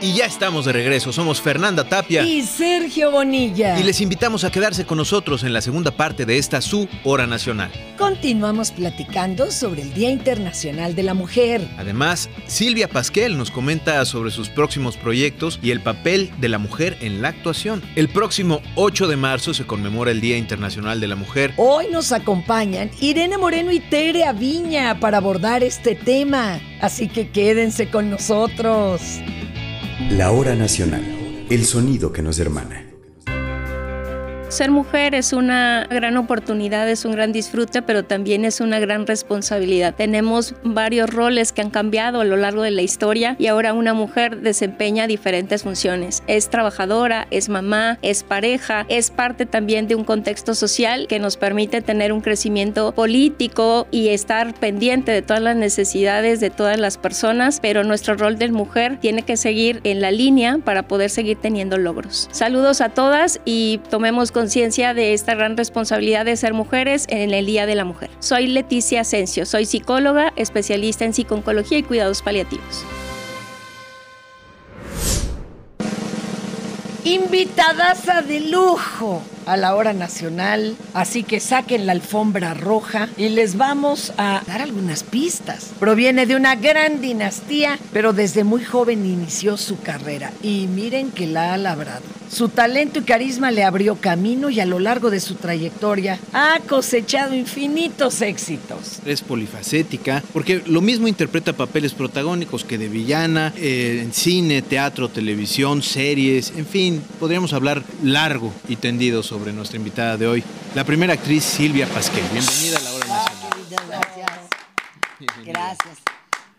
Y ya estamos de regreso. Somos Fernanda Tapia. Y Sergio Bonilla. Y les invitamos a quedarse con nosotros en la segunda parte de esta su Hora Nacional. Continuamos platicando sobre el Día Internacional de la Mujer. Además, Silvia Pasquel nos comenta sobre sus próximos proyectos y el papel de la mujer en la actuación. El próximo 8 de marzo se conmemora el Día Internacional de la Mujer. Hoy nos acompañan Irene Moreno y Tere Aviña para abordar este tema. Así que quédense con nosotros. La hora nacional, el sonido que nos hermana. Ser mujer es una gran oportunidad, es un gran disfrute, pero también es una gran responsabilidad. Tenemos varios roles que han cambiado a lo largo de la historia y ahora una mujer desempeña diferentes funciones. Es trabajadora, es mamá, es pareja, es parte también de un contexto social que nos permite tener un crecimiento político y estar pendiente de todas las necesidades de todas las personas, pero nuestro rol de mujer tiene que seguir en la línea para poder seguir teniendo logros. Saludos a todas y tomemos conciencia de esta gran responsabilidad de ser mujeres en el Día de la Mujer. Soy Leticia Asensio, soy psicóloga, especialista en psiconcología y cuidados paliativos. Invitadaza de lujo a la hora nacional, así que saquen la alfombra roja y les vamos a dar algunas pistas. Proviene de una gran dinastía, pero desde muy joven inició su carrera y miren que la ha labrado. Su talento y carisma le abrió camino y a lo largo de su trayectoria ha cosechado infinitos éxitos. Es polifacética, porque lo mismo interpreta papeles protagónicos que de villana, eh, en cine, teatro, televisión, series, en fin, podríamos hablar largo y tendido sobre nuestra invitada de hoy, la primera actriz Silvia Pasquel. Bienvenida a la hora nacional. Gracias. Gracias.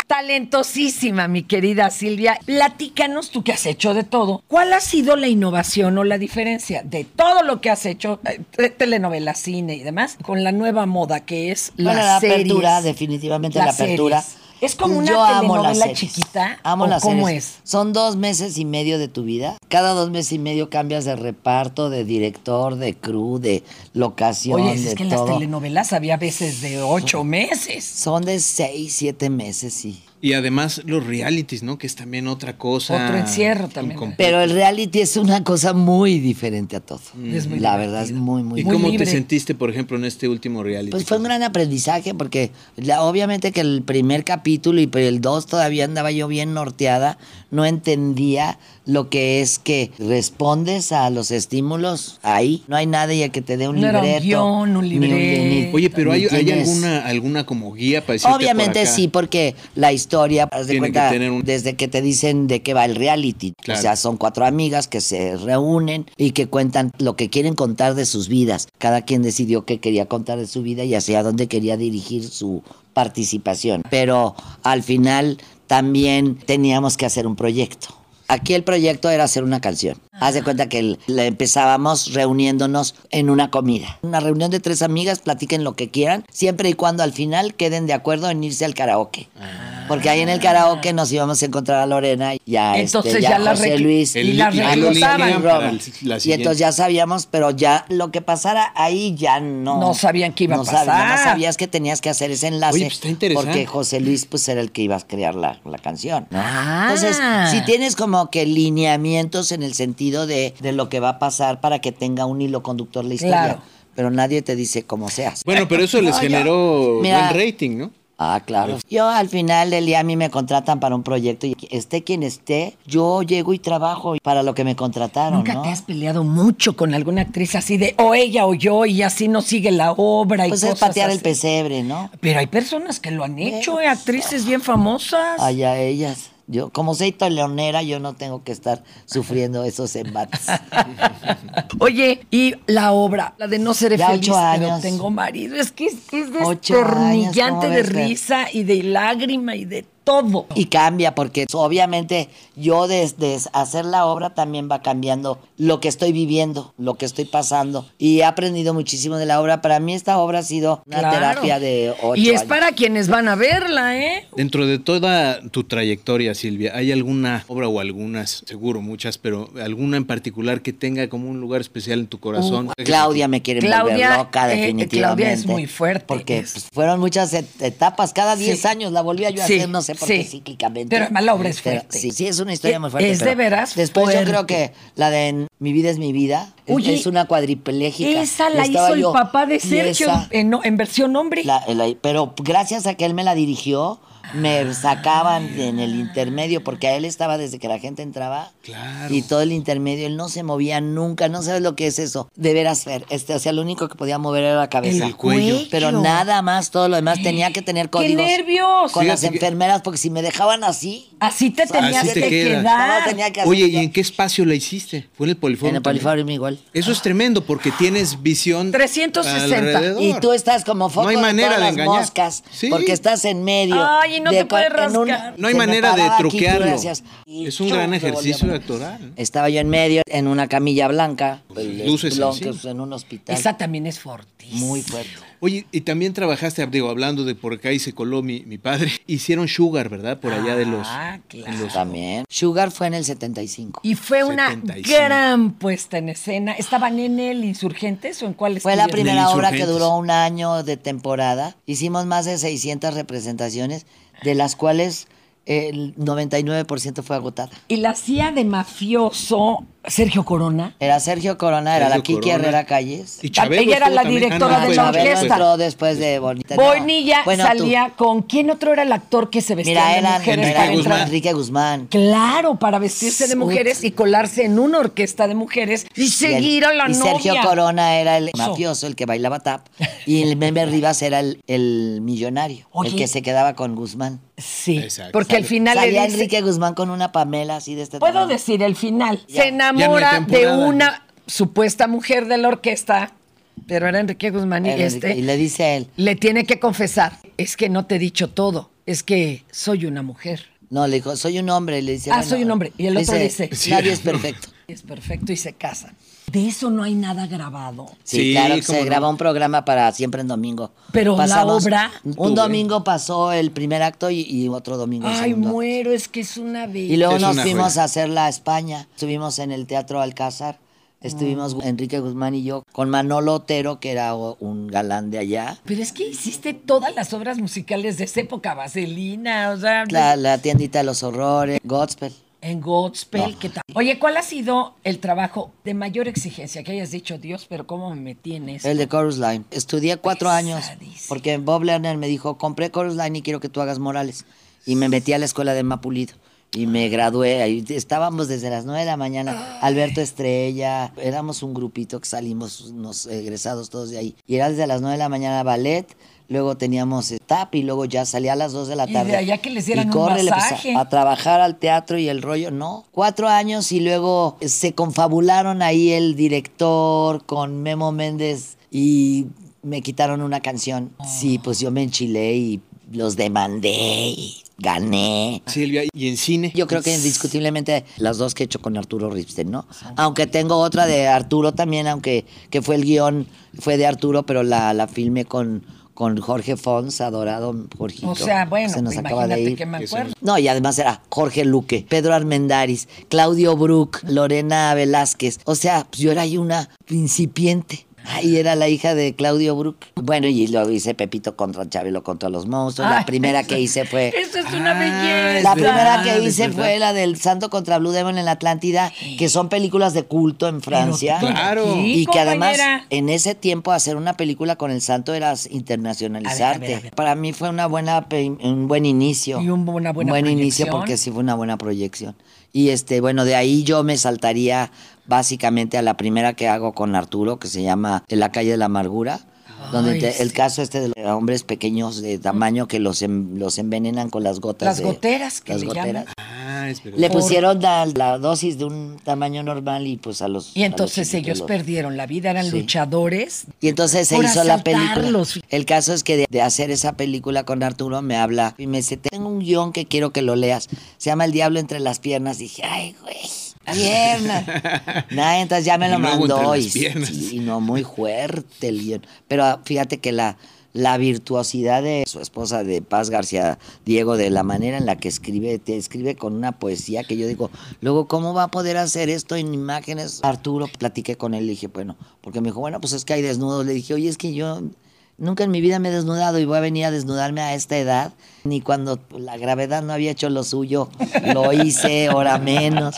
Talentosísima, mi querida Silvia. Platícanos tú que has hecho de todo. ¿Cuál ha sido la innovación o la diferencia de todo lo que has hecho, eh, telenovela, cine y demás, con la nueva moda que es la, bueno, la apertura, definitivamente la apertura. ¿Es como una Yo telenovela chiquita? Amo ¿O las ¿Cómo series. es? Son dos meses y medio de tu vida. Cada dos meses y medio cambias de reparto, de director, de crew, de locación, Oye, de es que en todo. las telenovelas había veces de ocho meses. Son de seis, siete meses, sí. Y además los realities, ¿no? Que es también otra cosa. Otro encierro también. incompleta. Pero el reality es una cosa muy diferente a todo. Es muy la verdad es muy, muy ¿Y Muy cómo libre. te sentiste, por ejemplo, en este último reality? Pues fue un gran aprendizaje porque la- obviamente que el primer capítulo y el dos todavía andaba yo bien norteada, no entendía lo que es que respondes a los estímulos ahí, no hay nadie que te dé un No era un libreto. guion, un ni libreto. Oye, pero hay, alguna, alguna como guía para decirte Obviamente por acá? sí, porque la historia, haz de que un- desde que te dicen de qué va el reality. Claro. O sea, son cuatro amigas que se reúnen y que cuentan lo que quieren contar de sus vidas. Cada quien decidió qué quería contar de su vida y hacia dónde quería dirigir su participación. Pero al final también teníamos que hacer un proyecto. Aquí el proyecto era hacer una canción. Haz de cuenta que el- la empezábamos reuniéndonos en una comida. Una reunión de tres amigas, platiquen lo que quieran, siempre y cuando al final queden de acuerdo en irse al karaoke. Porque ahí en el karaoke nos íbamos a encontrar a Lorena y a, Entonces este, a ya la José Luis. y la a y José reclutaban. El- la Y entonces ya sabíamos, pero ya lo que pasara ahí ya no. No sabían qué iba a no sab- pasar. nada más sabías que tenías que hacer ese enlace. Oye, pues está interesante. Porque José Luis pues era el que iba a crear la, la canción. ¿no? Ah. Entonces, si tienes como que lineamientos en el sentido de, de lo que va a pasar para que tenga un hilo conductor la historia. Claro. Pero nadie te dice cómo seas. Bueno, pero eso les No, generó Mira, buen rating, ¿no? Ah, claro. Yo al final del día a mí me contratan para un proyecto y esté quien esté, yo llego y trabajo para lo que me contrataron, ¿Nunca ¿no? te has peleado mucho con alguna actriz así de o ella o yo y así no sigue la obra y Pues es patear el así? pesebre, ¿no? Pero hay personas que lo han hecho, eh, actrices bien famosas. Allá ellas. Yo, como soy leonera, yo no tengo que estar sufriendo esos embates. Oye, y la obra, la de no seré Ya feliz, ocho años. tengo marido, es que es, es Ocho años, destornillante ¿cómo de risa y de lágrima y de todo. Y cambia, porque obviamente yo desde hacer la obra también va cambiando lo que estoy viviendo, lo que estoy pasando. Y he aprendido muchísimo de la obra. Para mí esta obra ha sido una Claro. terapia de ocho Y es años. para quienes van a verla, ¿eh? Dentro de toda tu trayectoria, Silvia, ¿hay alguna obra o algunas, seguro muchas, pero alguna en particular que tenga como un lugar especial en tu corazón? Claudia me quiere Claudia, volver loca, eh, definitivamente. Claudia es muy fuerte, Porque es- pues, fueron muchas et- etapas. Cada 10 Sí. años la volvía yo a Sí. hacer, no sé porque Sí. cíclicamente. Pero además la obra es Pero fuerte. sí, sí, es una historia Eh, muy fuerte. es de veras Después yo creo que la de Mi vida es mi vida es- Oye, es una cuadripléjica. Esa la hizo el papá de Sergio esa- en, en versión hombre. la- la- pero gracias a que él me la dirigió, me sacaban en el intermedio, porque a él estaba desde que la gente entraba. Claro. Y todo el intermedio, él no se movía nunca, no sabes lo que es eso. De veras, Fer, este, o sea, lo único que podía mover era la cabeza. El cuello. Pero nada más, todo lo demás tenía que tener códigos. nervios! Con las enfermeras, porque si me dejaban así, Así te tenías Así te que queda. quedar. no tenía que hacer. Oye, ¿y en qué espacio la hiciste? ¿Fue en el Poliforum? En el? Poliforum igual. Eso es tremendo porque tienes visión 360. alrededor. Y tú estás como foco No hay de manera todas de las engañar. moscas, Sí. porque estás en medio. Ay, no te puedes hay manera de aquí, truquearlo. Es un gran ejercicio actoral. Estaba yo en medio, en una camilla blanca, Luces es en un hospital. Esa también es fortísima. Muy fuerte. Oye, y también trabajaste, digo, hablando de por acá y se coló mi, mi padre. Hicieron Sugar, ¿verdad? Por allá de los... Ah, claro. los- También. Sugar fue en el 75. Y fue una 75. gran puesta en escena. ¿Estaban en el Insurgentes o en cuál Fue la primera obra que duró un año de temporada. Hicimos más de 600 representaciones, de las cuales el 99% fue agotada. Y la hacía de mafioso Sergio Corona. Era Sergio Corona, era la Kiki Corona. Herrera Calles. Y Chabelo Ella era la directora Ah, no, de la orquesta. entró después de Bonita. No, Bonilla tú. salía con quién otro era el actor que se vestía Mira, de eran mujeres era Guzmán. Enrique Guzmán. Claro, para vestirse de mujeres y colarse en una orquesta de mujeres y seguir a la y novia. Sergio Corona era el Eso. mafioso, el que bailaba tap. Y el Meme Rivas era el, el millonario, Oye. el que se quedaba con Guzmán. Sí, Exacto. porque al final le dice, Enrique Guzmán con una Pamela así de este puedo tamaño. decir el final, Ya. se no enamora de una supuesta mujer de la orquesta, pero era Enrique Guzmán y este Enrique- y le dice a él, le tiene que confesar, es que no te he dicho todo, es que soy una mujer. no, le dijo, soy un hombre. Y le dice, Ah, "Bueno". soy un hombre. Y el otro dice, nadie es perfecto. Es perfecto y se casan. De eso no hay nada grabado. Sí, Sí, claro, que se no. grabó un programa para siempre en domingo. Pero la obra- Un domingo pasó el primer acto y, y otro domingo el Ay, acto. muero, es que es una belleza. Y luego Es nos fuimos joya. a hacerla a España. Estuvimos en el Teatro Alcázar. Estuvimos Ah. Enrique Guzmán y yo con Manolo Otero, que era un galán de allá. Pero es que hiciste todas las obras musicales de esa época, Vaselina, o sea, La, la tiendita de los horrores, Godspell. En Godspell, ¿qué tal? Oye, ¿cuál ha sido el trabajo de mayor exigencia que hayas dicho, Dios, pero cómo me metí en eso? El de Chorus Line. Estudié cuatro años porque Bob Lerner me dijo, compré Chorus Line y quiero que tú hagas Morales. Y me metí a la escuela de Mapulido. Y me gradué, ahí estábamos desde las nueve de la mañana, Alberto Estrella, éramos un grupito que salimos, unos egresados todos de ahí. Y era desde las nueve de la mañana ballet, luego teníamos tap y luego ya salía a las dos de la Y tarde. de allá que les dieran Y un córrele, pues, a- masaje. a trabajar al teatro y el rollo, no. Cuatro años y luego se confabularon ahí el director con Memo Méndez y me quitaron una canción. Sí, pues yo me enchilé y los demandé y gané. Silvia, y en cine. Yo creo que indiscutiblemente las dos que he hecho con Arturo Ripstein, ¿no? Aunque tengo otra de Arturo también, aunque que fue el guion, fue de Arturo, pero la, la filmé con, con Jorge Fons, adorado Jorgito. O sea, bueno, Se nos pues acaba de ir. que me acuerdo. No, y además era Jorge Luque, Pedro Armendáriz, Claudio Brook, Lorena Velázquez. O sea, pues yo era ahí una incipiente. Ahí era la hija de Claudio Brook. Bueno, y luego hice Pepito contra Chabelo contra los monstruos. la Ay, primera eso- que hice fue... Eso es una Ah, belleza. La primera que hice fue la del Santo contra Blue Demon en la Atlántida, que son películas de culto en Francia. Pero, Claro. Y que además en ese tiempo hacer una película con el santo era internacionalizarte. A ver, a ver, a ver. Para mí fue una buena un buen inicio. Y un- una buena Un buen inicio porque sí fue una buena proyección. Y este, bueno, de ahí yo me saltaría básicamente a la primera que hago con Arturo, que se llama En la calle de la amargura. Donde Ay, te- el sí. caso este de los hombres pequeños de tamaño que los, los envenenan con las gotas Las de- goteras que las le goteras. llaman. Ah. Le pusieron la, la dosis de un tamaño normal y pues a los... Y los entonces ellos los- perdieron la vida, eran Sí. luchadores. Y entonces se hizo la película. El caso es que de, de hacer esa película con Arturo me habla y me dice, tengo un guion que quiero que lo leas. Se llama El Diablo entre las piernas. dije, ay, güey, piernas. Nah, entonces ya me lo mandó sí, y no, muy fuerte el guion. Pero ah, fíjate que la, la virtuosidad de su esposa, de Paz García Diego, de la manera en la que escribe, te escribe con una poesía que yo digo, luego, ¿cómo va a poder hacer esto en imágenes? Arturo, platiqué con él, le dije, bueno, porque me dijo, bueno, pues es que hay desnudos. Le dije, oye, es que yo Nunca en mi vida me he desnudado y voy a venir a desnudarme a esta edad. Ni cuando la gravedad no había hecho lo suyo, lo hice, ahora menos.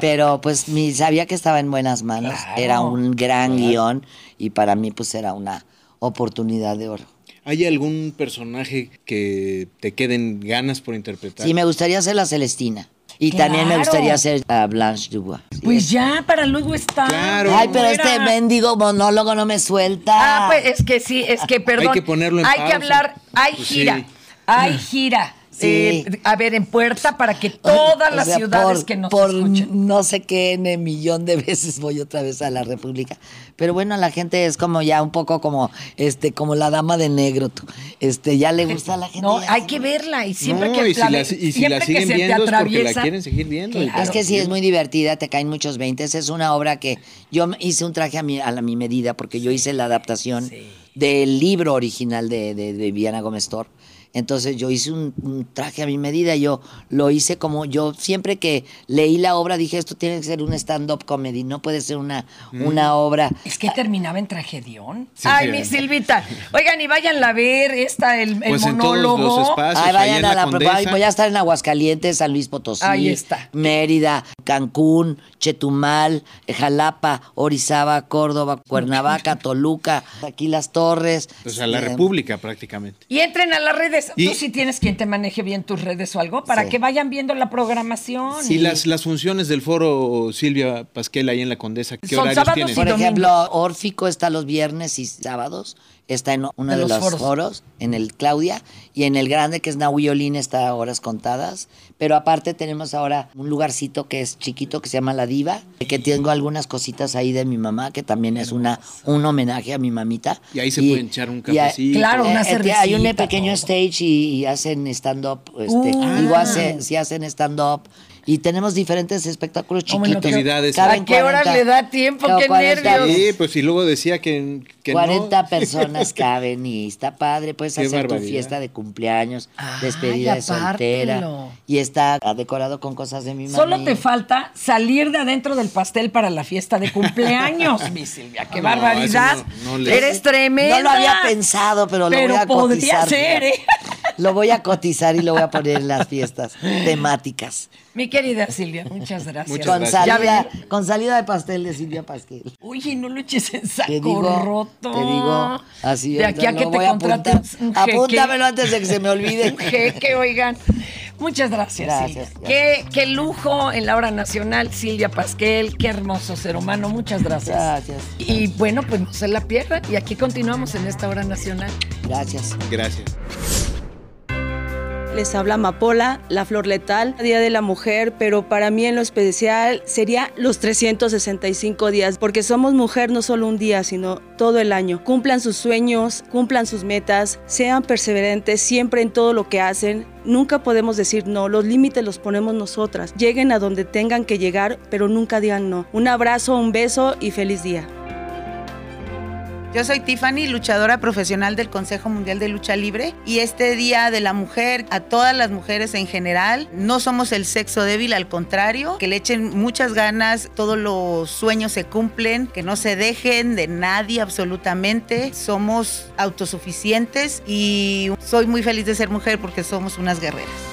Pero pues mi, sabía que estaba en buenas manos. Era un gran guion y para mí pues era una oportunidad de oro. ¿Hay algún personaje que te queden ganas por interpretar? Sí, me gustaría ser la Celestina. Y también me gustaría ser a Blanche Dubois. Pues ya, para luego está. Claro. Ay, pero este mendigo monólogo no me suelta. Ah, pues es que sí, es que perdón. Hay que ponerlo en Hay que hablar, hay Pues gira, sí. hay gira. Sí. Eh, a ver, en puerta para que todas O las sea, ciudades por, que nos por escuchen. no sé qué N millón de veces voy otra vez a la República. Pero bueno, la gente es como ya un poco como este como la dama de negro. tú. Este, ya le gusta a la gente. No, hay que verla y siempre no, que y si la, la, ve- y si siempre la que siguen se te viendo es porque la atraviesa- quieren seguir viendo. Es que sí, es muy divertida, te caen muchos veintes. Es una obra que yo hice un traje a mi, a la, mi medida porque yo hice la adaptación del libro original de, de, de Viviana Gómez Tor. Entonces yo hice un, un traje a mi medida, yo lo hice como yo siempre que leí la obra dije esto tiene que ser un stand-up comedy, no puede ser una, una obra. Es que terminaba en tragedión. Sí, Ay, sí. mi Silvita. Oigan, y váyanla a ver, esta, el, el Pues en todos monólogo. los espacios. Ay, ahí vayan en a la la, voy- voy a estar en Aguascalientes, San Luis Potosí, Ahí está. Mérida, Cancún, Chetumal, Jalapa, Orizaba, Córdoba, Cuernavaca, Toluca, aquí las Torres. O sea, la Eh, República prácticamente. Y entren a las redes. Y- Tú sí tienes quien te maneje bien tus redes o algo para Sí. que vayan viendo la programación. Y las, las funciones del foro Silvia Pasquel ahí en la Condesa, ¿qué Son horarios sábados tienen? y Por ejemplo, Órfico está los viernes y sábados, está en uno De de, los los, foros. foros. en el Claudia, y en el grande que es Nahuiolín está a horas contadas. Pero aparte tenemos ahora un lugarcito que es chiquito que se llama La Diva, que tengo algunas cositas ahí de mi mamá, que también es una un homenaje a mi mamita. Y ahí se pueden echar un y a- cafecito. Claro, una eh, eh, Hay un cervecita, pequeño stage y, y hacen stand-up. Este, Uh. digo, Ah. hace, sí hacen stand-up. Y tenemos diferentes espectáculos bueno, chiquitos. ¿qué- Actividades. Caben ¿A qué hora 40 le da tiempo? ¡Qué 40 nervios! Sí, pues y luego decía que, que 40 no. personas caben y está padre. Puedes Qué hacer tu fiesta de cumpleaños, despedida de soltera. Y está decorado con cosas de mi mamá. Solo te falta salir de adentro del pastel para la fiesta de cumpleaños, mi Silvia. ¡Qué No, barbaridad! no- le- Eres tremenda. No lo había pensado, pero, lo Pero voy a podría cotizar. ser, ¿eh? Lo voy a cotizar y lo voy a poner en las fiestas temáticas. Mi querida Silvia, muchas gracias. Muchas Con gracias. Salida, ven. con salida de pastel de Silvia Pasquel. Oye, no lo eches en saco Te digo, roto. te digo, así De aquí a que te voy a contraten. Apúntamelo antes de que se me olvide. Un jeque, oigan. Muchas gracias, Gracias, Silvia. gracias. Qué, qué lujo en la hora nacional, Silvia Pasquel. Qué hermoso ser humano. Muchas gracias. Gracias. Y bueno, pues no se la pierdan. Y aquí continuamos en esta hora nacional. Gracias. Gracias. Les habla Amapola, la flor letal, Día de la Mujer, pero para mí en lo especial sería los 365 días, porque somos mujer no solo un día, sino todo el año. Cumplan sus sueños, cumplan sus metas, sean perseverantes siempre en todo lo que hacen. Nunca podemos decir no, los límites los ponemos nosotras. Lleguen a donde tengan que llegar, pero nunca digan no. Un abrazo, un beso y feliz día. Yo soy Tiffany, luchadora profesional del Consejo Mundial de Lucha Libre y este Día de la Mujer, a todas las mujeres en general, no somos el sexo débil, al contrario, que le echen muchas ganas, todos los sueños se cumplen, que no se dejen de nadie absolutamente, somos autosuficientes y soy muy feliz de ser mujer porque somos unas guerreras.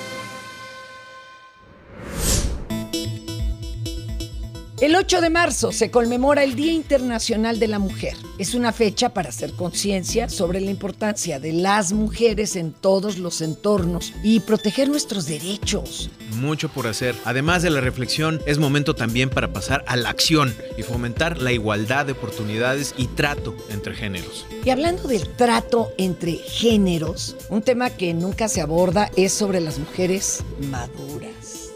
El 8 de marzo se conmemora el Día Internacional de la Mujer. Es una fecha para hacer conciencia sobre la importancia de las mujeres en todos los entornos y proteger nuestros derechos. Mucho por hacer. Además de la reflexión, es momento también para pasar a la acción y fomentar la igualdad de oportunidades y trato entre géneros. Y hablando del trato entre géneros, un tema que nunca se aborda es sobre las mujeres maduras.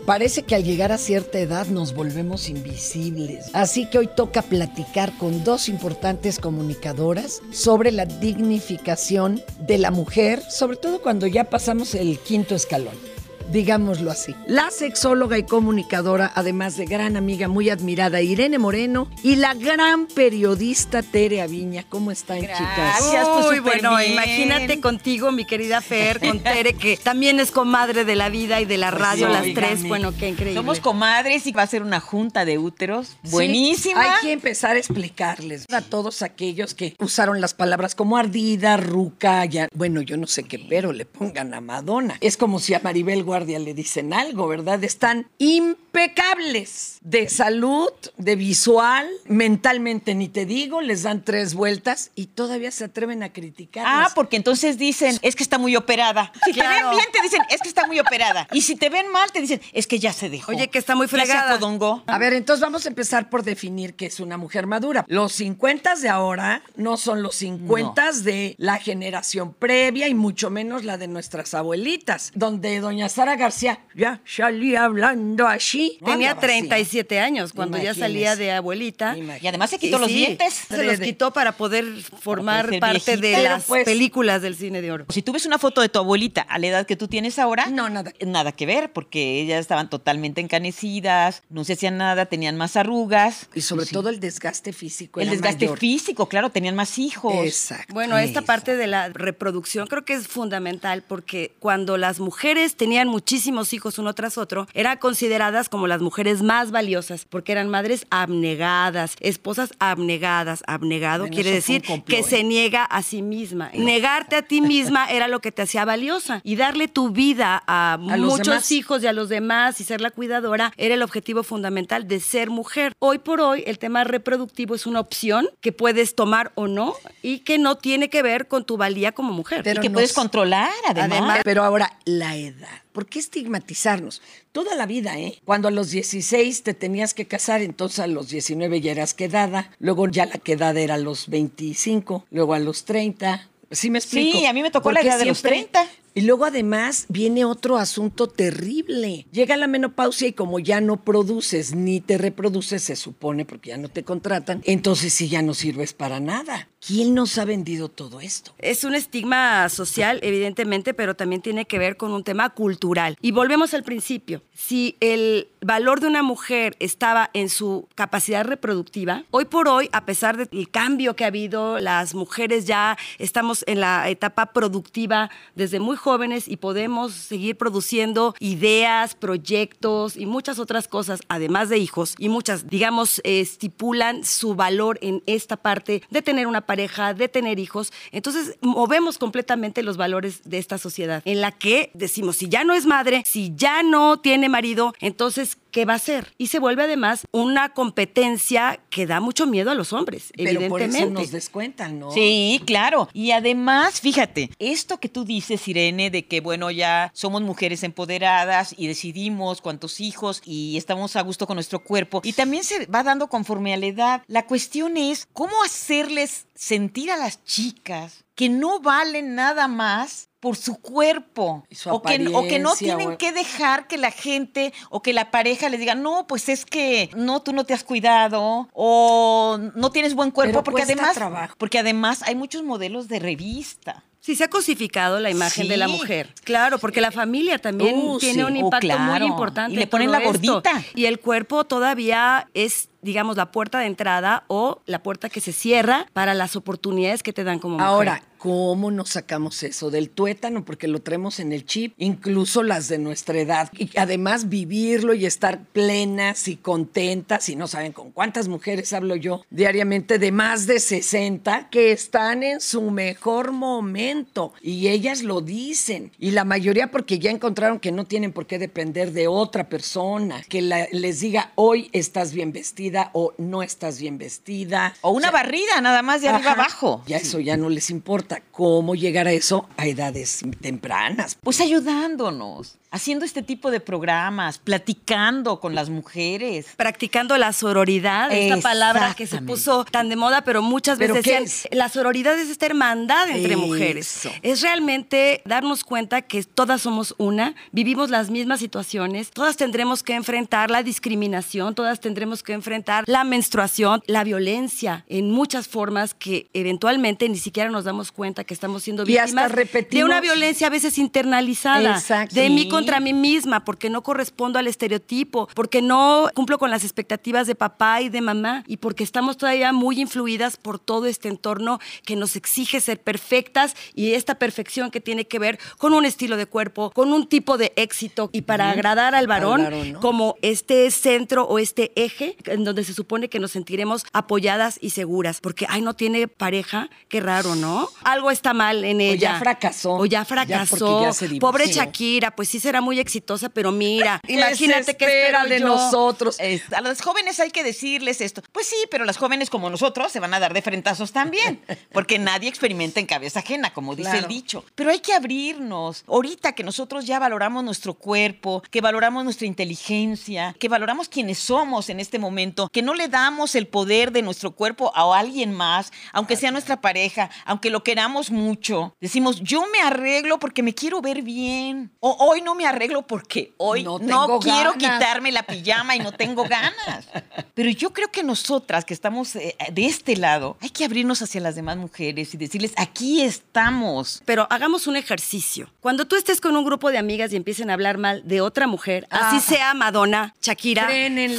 Parece que al llegar a cierta edad nos volvemos invisibles. Así que hoy toca platicar con dos importantes comunicadoras sobre la dignificación de la mujer, sobre todo cuando ya pasamos el quinto escalón. Digámoslo así. La sexóloga y comunicadora, además de gran amiga muy admirada, Irene Moreno, y la gran periodista Tere Aviña. ¿Cómo están, chicas? Gracias, pues Uy, bueno, bien. imagínate contigo, mi querida Fer, con Tere, que también es comadre de la vida y de la radio, las tres. Bueno, qué increíble. Somos comadres y va a ser una junta de úteros buenísima. Hay que empezar a explicarles a todos aquellos que usaron las palabras como ardida, ruca, ya, bueno, yo no sé qué, pero le pongan a Madonna. Es como si a Maribel Guardia le dicen algo, ¿verdad? Están impecables de salud, de visual, mentalmente ni te digo, les dan tres vueltas y todavía se atreven a criticar. Ah, porque entonces dicen, es que está muy operada. Si te ven bien, te dicen, es que está muy operada. Y si te ven mal, te dicen, es que ya se dejó. Oye, que está muy Ya se fregada. A ver, entonces vamos a empezar por definir qué es una mujer madura. Los 50 de ahora no son los 50 de la generación previa y mucho menos la de nuestras abuelitas, donde doña Sara García ya salía hablando así. No Tenía hablaba así. 37 años cuando ya salía de abuelita. Y además se quitó los dientes. Se los quitó para poder formar parte de las pues, películas del cine de oro. Si tú ves una foto de tu abuelita a la edad que tú tienes ahora, No, nada. nada que ver, porque ellas estaban totalmente encanecidas, no se hacían nada, tenían más arrugas. Y sobre Sí. todo el desgaste físico. el era desgaste mayor. físico, claro, tenían más hijos. Exacto. Bueno, esta parte de la reproducción creo que es fundamental porque cuando las mujeres tenían muchísimos hijos uno tras otro, eran consideradas como las mujeres más valiosas porque eran madres abnegadas, esposas abnegadas. Abnegado Bueno, quiere decir complot, que ¿eh? se niega a sí misma. Negarte a ti misma era lo que te hacía valiosa y darle tu vida a, muchos hijos y a los demás y ser la cuidadora era el objetivo fundamental de ser mujer. Hoy por hoy el tema reproductivo es una opción que puedes tomar o no y que no tiene que ver con tu valía como mujer. y Pero que nos- puedes controlar, además. Además- Pero ahora, la edad. ¿Por qué estigmatizarnos? Toda la vida, ¿eh? Cuando a los 16 te tenías que casar, entonces a los 19 ya eras quedada, luego ya la quedada era a los 25, luego a los 30. ¿Sí me explico? Sí, a mí me tocó la edad de los siempre- 30. Y luego además viene otro asunto terrible. Llega la menopausia y como ya no produces ni te reproduces, se supone, porque ya no te contratan, entonces sí ya no sirves para nada. ¿Quién nos ha vendido todo esto? Es un estigma social, evidentemente, pero también tiene que ver con un tema cultural. Y volvemos al principio. Si el valor de una mujer estaba en su capacidad reproductiva, hoy por hoy, a pesar del cambio que ha habido, las mujeres ya estamos en la etapa productiva desde muy jóvenes y podemos seguir produciendo ideas, proyectos y muchas otras cosas, además de hijos, y muchas, digamos, estipulan su valor en esta parte de tener una de tener hijos. Entonces, movemos completamente los valores de esta sociedad, en la que decimos, si ya no es madre, si ya no tiene marido, entonces, ¿qué va a hacer? Y se vuelve además una competencia que da mucho miedo a los hombres, Pero por evidentemente. eso nos descuentan, ¿no? Sí, claro. Y además, fíjate, esto que tú dices, Irene, de que, bueno, ya somos mujeres empoderadas y decidimos cuántos hijos y estamos a gusto con nuestro cuerpo. Y también se va dando conforme a la edad. La cuestión es cómo hacerles sentir a las chicas que no valen nada más por su cuerpo Y su o que, o que no tienen o- que dejar que la gente o que la pareja les diga no pues es que no tú no te has cuidado o no tienes buen cuerpo Pero porque además trabajo. porque además hay muchos modelos de revista. Sí, se ha cosificado la imagen de la mujer. Claro, porque la familia también Uh, tiene sí. un Oh, impacto muy importante. Y le en ponen la esto. gordita. Y el cuerpo todavía es, digamos, la puerta de entrada o la puerta que se cierra para las oportunidades que te dan como mujer. Ahora, ¿cómo nos sacamos eso del tuétano? Porque lo traemos en el chip, incluso las de nuestra edad. Y además vivirlo y estar plenas y contentas, y no saben con cuántas mujeres hablo yo diariamente de más de 60 que están en su mejor momento. Y ellas lo dicen. Y la mayoría porque ya encontraron que no tienen por qué depender de otra persona, que la- les diga hoy estás bien vestida o no estás bien vestida. O una O sea, barrida nada más de arriba abajo. Ya eso ya no les importa. ¿Cómo llegar a eso a edades tempranas? Pues ayudándonos, haciendo este tipo de programas, platicando con las mujeres. practicando la sororidad, esta palabra que se puso tan de moda, pero muchas ¿Pero veces qué decían, es? la sororidad es esta hermandad entre Eso. mujeres. Es realmente darnos cuenta que todas somos una, vivimos las mismas situaciones, todas tendremos que enfrentar la discriminación, todas tendremos que enfrentar la menstruación, la violencia en muchas formas que eventualmente ni siquiera nos damos cuenta cuenta que estamos siendo víctimas de una violencia a veces internalizada, Exacto. de mí contra mí misma, porque no correspondo al estereotipo, porque no cumplo con las expectativas de papá y de mamá, y porque estamos todavía muy influidas por todo este entorno que nos exige ser perfectas y esta perfección que tiene que ver con un estilo de cuerpo, con un tipo de éxito, y para agradar al varón, Al varón, ¿no? como este centro o este eje en donde se supone que nos sentiremos apoyadas y seguras, porque, ay, no tiene pareja, qué raro, ¿no? Algo está mal en O ella. ya fracasó. O ya Ya fracasó. ya se divorció. Pobre Shakira, pues sí será muy exitosa, pero mira, imagínate que espera de yo. nosotros. Es- a las jóvenes hay que decirles esto. Pues sí, pero las jóvenes como nosotros se van a dar de frentazos también, porque nadie experimenta en cabeza ajena, como dice Claro. el dicho. Pero hay que abrirnos. Ahorita que nosotros ya valoramos nuestro cuerpo, que valoramos nuestra inteligencia, que valoramos quienes somos en este momento, que no le damos el poder de nuestro cuerpo a alguien más, aunque sea nuestra pareja, aunque lo queramos mucho. Decimos, yo me arreglo porque me quiero ver bien. O hoy no me arreglo porque hoy No no, quiero ganas. quitarme la pijama y no tengo ganas. Pero yo creo que nosotras que estamos eh, de este lado, hay que abrirnos hacia las demás mujeres y decirles, aquí estamos. Pero hagamos un ejercicio. Cuando tú estés con un grupo de amigas y empiecen a hablar mal de otra mujer, así Ah. sea Madonna, Shakira,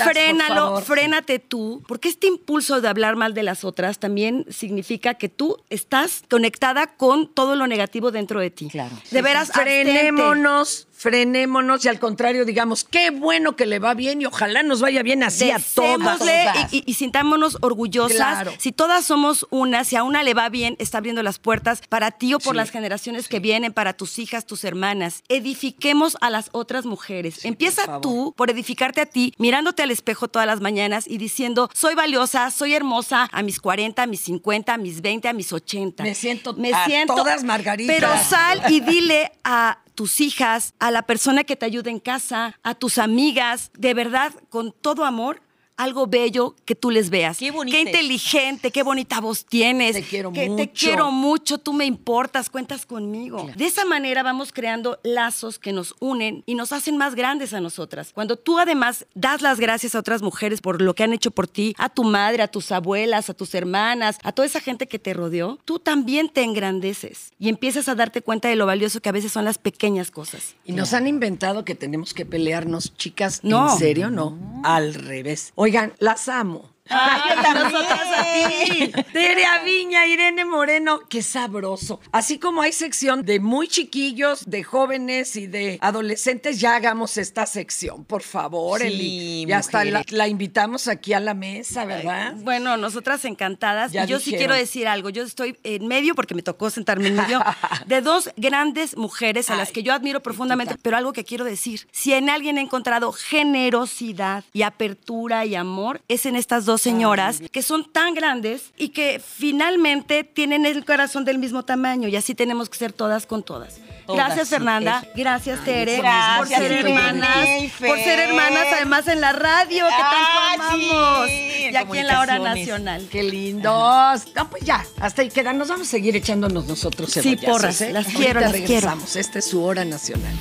frénalo, frénate tú, porque este impulso de hablar mal de las otras también significa que tú estás conectada con todo lo negativo dentro de ti. Claro. De veras, abstente. frenémonos, frenémonos y al contrario digamos, qué bueno que le va bien y ojalá nos vaya bien así a todas. Deseémosle y, y- y sintámonos orgullosas. Claro. Si todas somos una, si a una le va bien, está abriendo las puertas para ti o por las generaciones que vienen, para tus hijas, tus hermanas. Edifiquemos a las otras mujeres. Empieza tú por edificarte a ti, mirándote al espejo todas las mañanas y diciendo, soy valiosa, soy hermosa a mis 40, a mis 50, a mis 20, a mis 80. Me siento Me a siento. todas margaritas. Pero sal y dile a tus hijas, a la persona que te ayuda en casa, a tus amigas, de verdad, con todo amor, algo bello que tú les veas. Qué bonita Qué inteligente, qué bonita voz tienes. Te quiero que Te mucho. quiero mucho, tú me importas, cuentas conmigo. De esa manera vamos creando lazos que nos unen y nos hacen más grandes a nosotras. Cuando tú además das las gracias a otras mujeres por lo que han hecho por ti, a tu madre, a tus abuelas, a tus hermanas, a toda esa gente que te rodeó, tú también te engrandeces y empiezas a darte cuenta de lo valioso que a veces son las pequeñas cosas. Y nos han inventado que tenemos que pelearnos, chicas. No. ¿En serio? No. Al revés. Oigan, las amo. Ay. Nosotras a ti. Tere Aviña, Irene Moreno, qué sabroso. Así como hay sección de muy chiquillos, de jóvenes y de adolescentes, ya hagamos esta sección, por favor, Sí, Eli. Y hasta la, invitamos aquí a la mesa, ¿verdad? Bueno, nosotras encantadas. Ya y yo sí quiero decir algo. Yo estoy en medio, porque me tocó sentarme en medio, de dos grandes mujeres a las que yo admiro profundamente. Pero algo que quiero decir, si en alguien he encontrado generosidad y apertura y amor, es en estas dos señoras que son tan grandes y que finalmente tienen el corazón del mismo tamaño. Y así tenemos que ser todas con todas. Todas, Gracias, sí, Fernanda. Gracias, Tere. Gracias, por ser hermanas. Por ser hermanas, además en la radio, que Ah, tanto sí, amamos. en y aquí en la hora nacional. Qué lindos. No, pues ya, hasta ahí quedan. Nos vamos a seguir echándonos nosotros Sí, porras, ¿eh? las quiero, las quiero. regresamos. Esta es su hora nacional.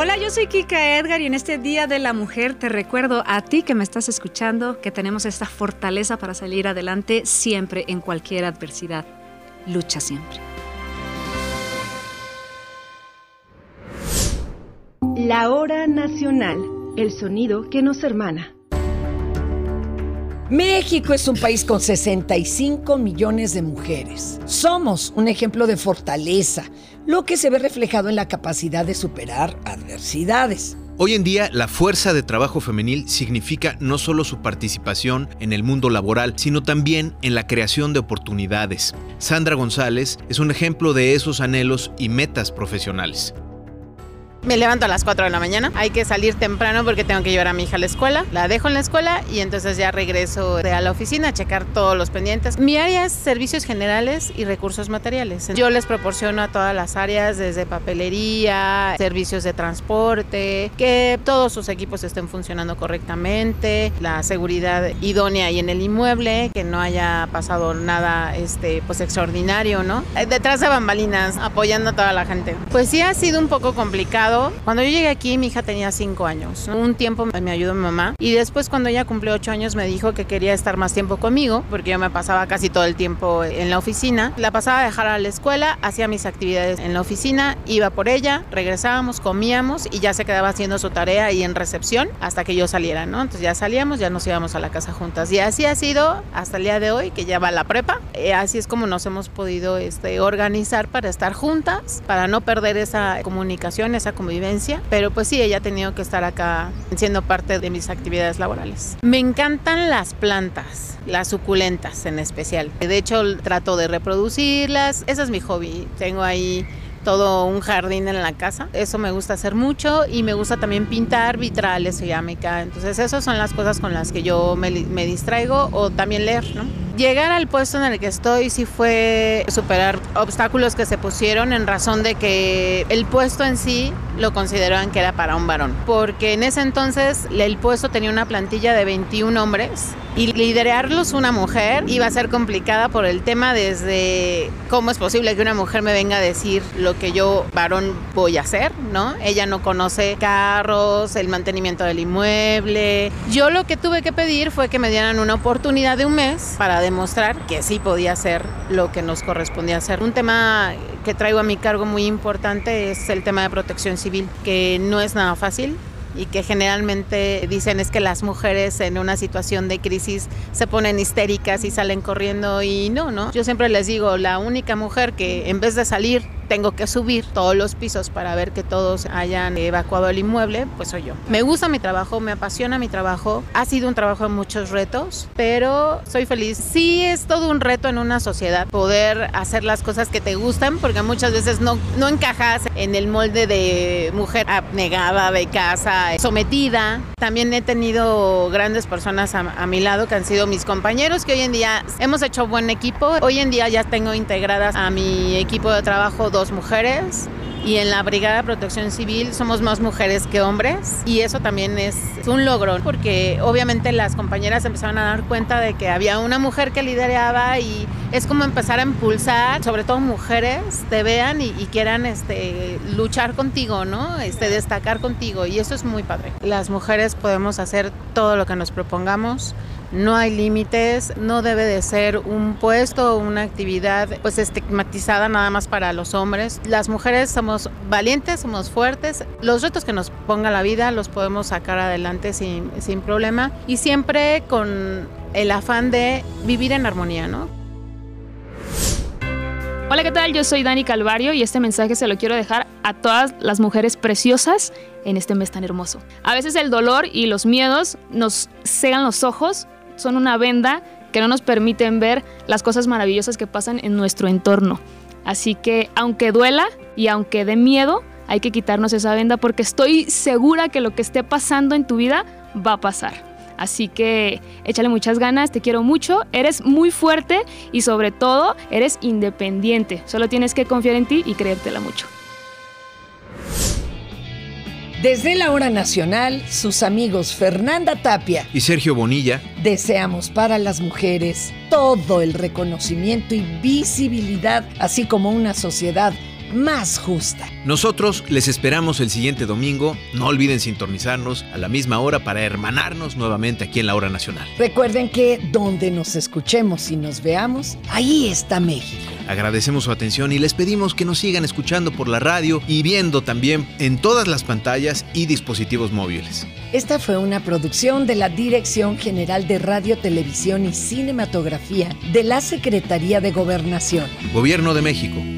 Hola, yo soy Kika Edgar y en este Día de la Mujer te recuerdo a ti que me estás escuchando que tenemos esta fortaleza para salir adelante siempre en cualquier adversidad. Lucha siempre. La hora nacional, el sonido que nos hermana. México es un país con 65 millones de mujeres. Somos un ejemplo de fortaleza, lo que se ve reflejado en la capacidad de superar adversidades. Hoy en día, la fuerza de trabajo femenil significa no solo su participación en el mundo laboral, sino también en la creación de oportunidades. Sandra González es un ejemplo de esos anhelos y metas profesionales. Me levanto a las 4 de la mañana. Hay que salir temprano porque tengo que llevar a mi hija a la escuela. La dejo en la escuela y entonces ya regreso a la oficina a checar todos los pendientes. Mi área es servicios generales y recursos materiales. Yo les proporciono a todas las áreas, desde papelería, servicios de transporte, que todos sus equipos estén funcionando correctamente, la seguridad idónea y en el inmueble, que no haya pasado nada este, pues extraordinario, ¿no? Detrás de bambalinas, apoyando a toda la gente. Pues sí ha sido un poco complicado Cuando yo llegué aquí, mi hija tenía cinco años. Un tiempo me ayudó mi mamá y después cuando ella cumplió ocho años me dijo que quería estar más tiempo conmigo porque yo me pasaba casi todo el tiempo en la oficina. La pasaba a dejar a la escuela, hacía mis actividades en la oficina, iba por ella, regresábamos, comíamos y ya se quedaba haciendo su tarea ahí en recepción hasta que yo saliera, ¿no? Entonces ya salíamos, ya nos íbamos a la casa juntas. Y así ha sido hasta el día de hoy, que ya va la prepa. Eh, así es como nos hemos podido este, organizar para estar juntas, para no perder esa comunicación, esa convivencia. Pero pues sí, ella ha tenido que estar acá siendo parte de mis actividades laborales. Me encantan las plantas, las suculentas en especial. De hecho, trato de reproducirlas. Ese es mi hobby. Tengo ahí todo un jardín en la casa. Eso me gusta hacer mucho y me gusta también pintar vitrales, cerámica. Entonces, esas son las cosas con las que yo me, me distraigo o también leer, ¿no? Llegar al puesto en el que estoy sí fue superar obstáculos que se pusieron en razón de que el puesto en sí lo consideraban que era para un varón. Porque en ese entonces el puesto tenía una plantilla de 21 hombres y liderarlos una mujer iba a ser complicada por el tema desde cómo es posible que una mujer me venga a decir lo que yo varón voy a hacer, ¿no? Ella no conoce carros, el mantenimiento del inmueble. Yo lo que tuve que pedir fue que me dieran una oportunidad de un mes para demostrar que sí podía hacer lo que nos correspondía hacer. Un tema que traigo a mi cargo muy importante es el tema de protección civil, que no es nada fácil y que generalmente dicen es que las mujeres en una situación de crisis se ponen histéricas y salen corriendo y no, ¿no? Yo siempre les digo, la única mujer que en vez de salir tengo que subir todos los pisos para ver que todos hayan evacuado el inmueble, pues soy yo. Me gusta mi trabajo, me apasiona mi trabajo. Ha sido un trabajo de muchos retos, pero soy feliz. Sí es todo un reto en una sociedad poder hacer las cosas que te gustan, porque muchas veces no, no encajas en el molde de mujer abnegada, de casa, sometida. También he tenido grandes personas a, a mi lado que han sido mis compañeros, que hoy en día hemos hecho buen equipo. Hoy en día ya tengo integradas a mi equipo de trabajo dos mujeres y en la Brigada de Protección Civil somos más mujeres que hombres y eso también es un logro porque obviamente las compañeras empezaron a dar cuenta de que había una mujer que lideraba y es como empezar a impulsar, sobre todo mujeres, te vean y, y quieran este, luchar contigo, ¿no? Este, destacar contigo y eso es muy padre. Las mujeres podemos hacer todo lo que nos propongamos no hay límites, no debe de ser un puesto o una actividad pues estigmatizada nada más para los hombres. Las mujeres somos valientes, somos fuertes, los retos que nos ponga la vida los podemos sacar adelante sin, sin problema y siempre con el afán de vivir en armonía, ¿no? Hola, ¿qué tal? Yo soy Dani Calvario y este mensaje se lo quiero dejar a todas las mujeres preciosas en este mes tan hermoso. A veces el dolor y los miedos nos cegan los ojos, son una venda que no nos permiten ver las cosas maravillosas que pasan en nuestro entorno. Así que aunque duela y aunque dé miedo, hay que quitarnos esa venda porque estoy segura que lo que esté pasando en tu vida va a pasar. Así que échale muchas ganas, te quiero mucho, eres muy fuerte y sobre todo eres independiente. Solo tienes que confiar en ti y creértela mucho. Desde la hora nacional, sus amigos Fernanda Tapia. Y Sergio Bonilla. Deseamos para las mujeres todo el reconocimiento y visibilidad, así como una sociedad más justa. Nosotros les esperamos el siguiente domingo. No olviden sintonizarnos a la misma hora para hermanarnos nuevamente aquí en la hora nacional. Recuerden que donde nos escuchemos y nos veamos, ahí está México. Agradecemos su atención y les pedimos que nos sigan escuchando por la radio y viendo también en todas las pantallas y dispositivos móviles. Esta fue una producción de la Dirección General de Radio, Televisión y Cinematografía de la Secretaría de Gobernación. Gobierno de México.